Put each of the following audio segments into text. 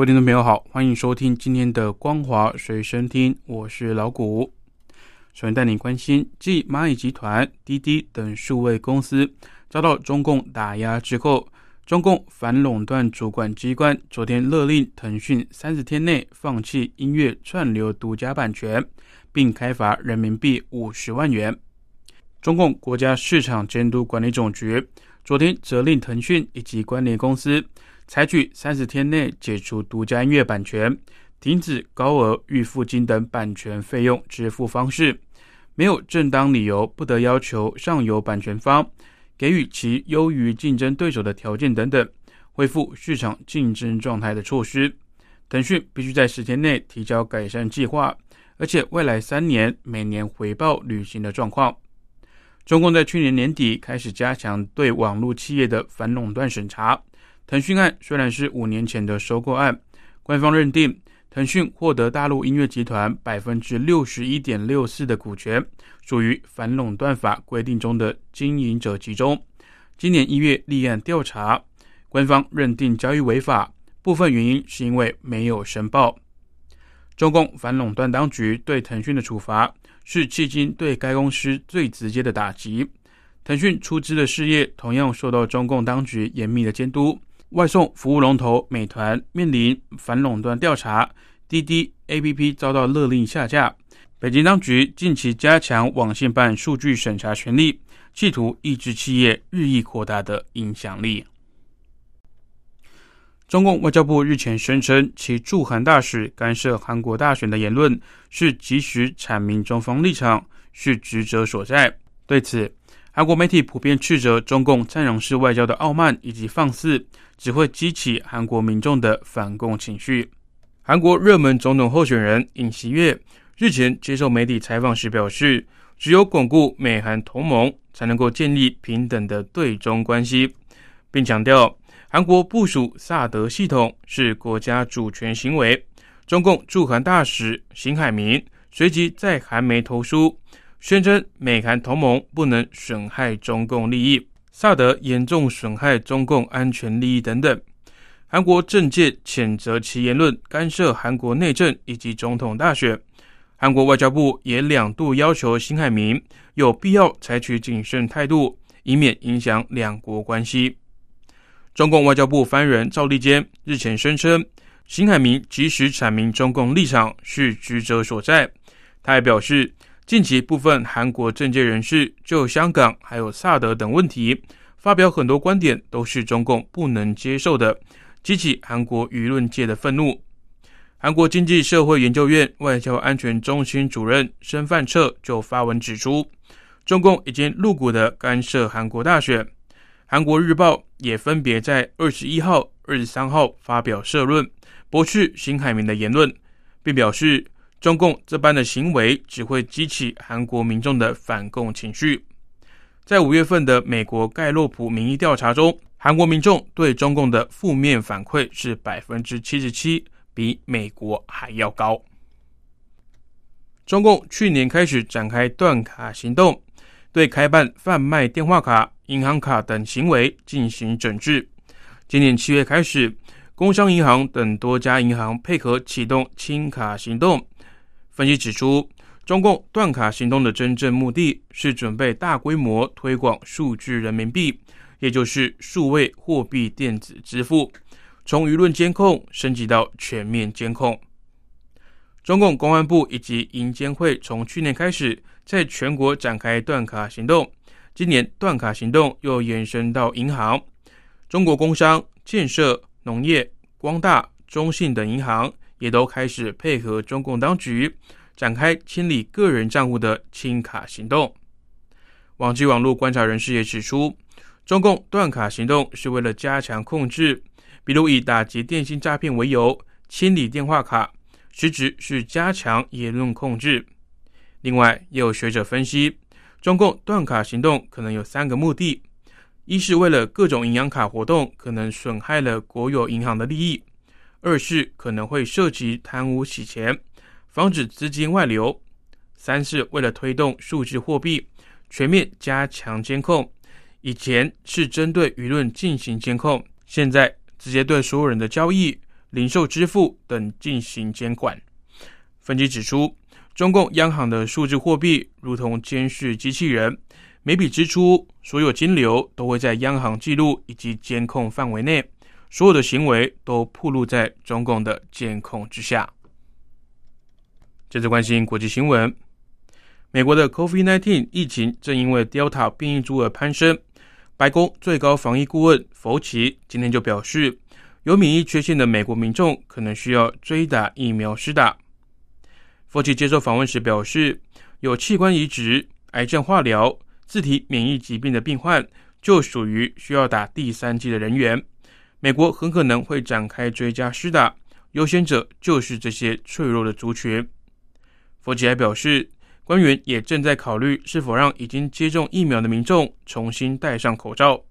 各位听众朋友好，欢迎收听今天的《光华随身听》，我是老谷。首先带您关心，继蚂蚁集团、滴滴等数位公司遭到中共打压之后，中共反垄断主管机关昨天勒令腾讯三十天内放弃音乐串流独家版权，并开罚人民币五十万元。中共国家市场监督管理总局昨天责令腾讯以及关联公司。采取三十天内解除独家音乐版权、停止高额预付金等版权费用支付方式，没有正当理由不得要求上游版权方给予其优于竞争对手的条件等等，恢复市场竞争状态的措施。腾讯必须在十天内提交改善计划，而且未来三年每年回报履行的状况。中共在去年年底开始加强对网络企业的反垄断审查。腾讯案虽然是五年前的收购案，官方认定腾讯获得大陆音乐集团百分之六十一点六四的股权，属于反垄断法规定中的经营者集中。今年一月立案调查，官方认定交易违法，部分原因是因为没有申报。中共反垄断当局对腾讯的处罚，是迄今对该公司最直接的打击。腾讯出资的事业同样受到中共当局严密的监督。外送服务龙头美团面临反垄断调查，滴滴 APP 遭到勒令下架。北京当局近期加强网信办数据审查权力，企图抑制企业日益扩大的影响力。中共外交部日前声称，其驻韩大使干涉韩国大选的言论是及时阐明中方立场，是职责所在。对此，韩国媒体普遍斥责中共战狼式外交的傲慢以及放肆。只会激起韩国民众的反共情绪。韩国热门总统候选人尹锡悦日前接受媒体采访时表示，只有巩固美韩同盟，才能够建立平等的对中关系，并强调韩国部署萨德系统是国家主权行为。中共驻韩大使邢海明随即在韩媒投书，宣称美韩同盟不能损害中共利益。萨德严重损害中共安全利益等等，韩国政界谴责其言论干涉韩国内政以及总统大选。韩国外交部也两度要求辛海明有必要采取谨慎态度，以免影响两国关系。中共外交部发言人赵立坚日前声称，辛海明及时阐明中共立场是职责所在。他还表示。近期部分韩国政界人士就香港还有萨德等问题发表很多观点，都是中共不能接受的，激起韩国舆论界的愤怒。韩国经济社会研究院外交安全中心主任申范彻就发文指出，中共已经露骨的干涉韩国大选。韩国日报也分别在二十一号、二十三号发表社论，驳斥辛海明的言论，并表示。中共这般的行为只会激起韩国民众的反共情绪。在五月份的美国盖洛普民意调查中，韩国民众对中共的负面反馈是百分之七十七，比美国还要高。中共去年开始展开断卡行动，对开办贩卖电话卡、银行卡等行为进行整治。今年七月开始，工商银行等多家银行配合启动清卡行动。分析指出，中共断卡行动的真正目的是准备大规模推广数字人民币，也就是数位货币电子支付，从舆论监控升级到全面监控。中共公安部以及银监会从去年开始在全国展开断卡行动，今年断卡行动又延伸到银行，中国工商、建设、农业、光大、中信等银行。也都开始配合中共当局展开清理个人账户的清卡行动。网际网络观察人士也指出，中共断卡行动是为了加强控制，比如以打击电信诈骗为由清理电话卡，实质是加强言论控制。另外，也有学者分析，中共断卡行动可能有三个目的：一是为了各种银行卡活动可能损害了国有银行的利益；二是可能会涉及贪污洗钱，防止资金外流；三是为了推动数字货币，全面加强监控。以前是针对舆论进行监控，现在直接对所有人的交易、零售支付等进行监管。分析指出。中共央行的数字货币如同监视机器人，每笔支出、所有金流都会在央行记录以及监控范围内，所有的行为都暴露在中共的监控之下。接着关心国际新闻，美国的 COVID-19 疫情正因为 Delta 变异株而攀升。白宫最高防疫顾问福奇今天就表示，有免疫缺陷的美国民众可能需要追打疫苗施打。福奇接受访问时表示，有器官移植、癌症化疗、自体免疫疾病的病患，就属于需要打第三剂的人员。美国很可能会展开追加施打，优先者就是这些脆弱的族群。佛吉还表示，官员也正在考虑是否让已经接种疫苗的民众重新戴上口罩。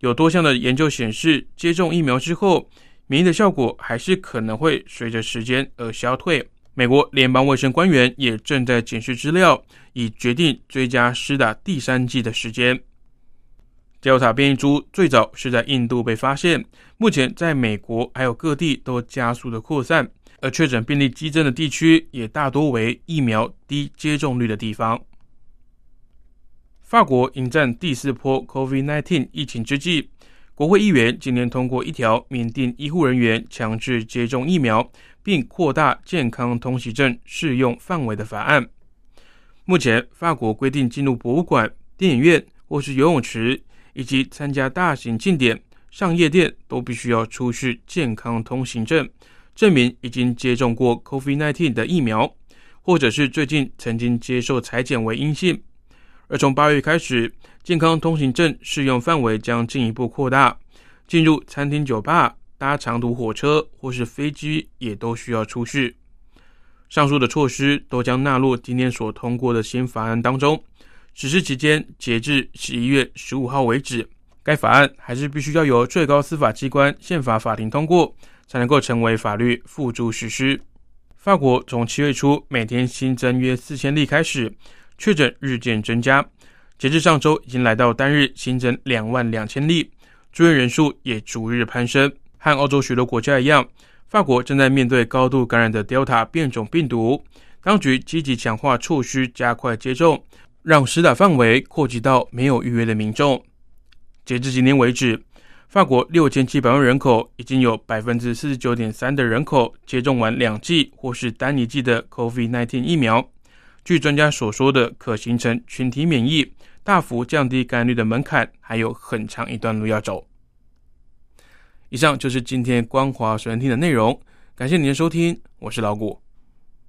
有多项的研究显示，接种疫苗之后，免疫的效果还是可能会随着时间而消退。美国联邦卫生官员也正在检视资料，以决定追加施打第三剂的时间。Delta 变异株最早是在印度被发现，目前在美国还有各地都加速的扩散，而确诊病例激增的地区也大多为疫苗低接种率的地方。法国迎战第四波 COVID-19 疫情之际。国会议员今年通过一条缅甸医护人员强制接种疫苗，并扩大健康通行证适用范围的法案。目前，法国规定进入博物馆、电影院或是游泳池，以及参加大型庆典、上夜店，都必须要出示健康通行证，证明已经接种过 COVID-19 的疫苗，或者是最近曾经接受裁剪为阴性。而从八月开始，健康通行证适用范围将进一步扩大，进入餐厅、酒吧、搭长途火车或是飞机也都需要出示。上述的措施都将纳入今天所通过的新法案当中。实施期间截至十一月十五号为止，该法案还是必须要由最高司法机关宪法法庭通过，才能够成为法律付诸实施。法国从七月初每天新增约四千例开始。确诊日渐增加，截至上周已经来到单日新增两万两千例，住院人数也逐日攀升。和欧洲许多国家一样，法国正在面对高度感染的 Delta 变种病毒，当局积极强化措施，加快接种，让施打范围扩及到没有预约的民众。截至今天为止，法国六千七百万人口已经有百分之四十九点三的人口接种完两剂或是单一剂的 COVID-19 疫苗。据专家所说的，可形成群体免疫、大幅降低感染率的门槛，还有很长一段路要走。以上就是今天光华随身听的内容，感谢您的收听，我是老谷。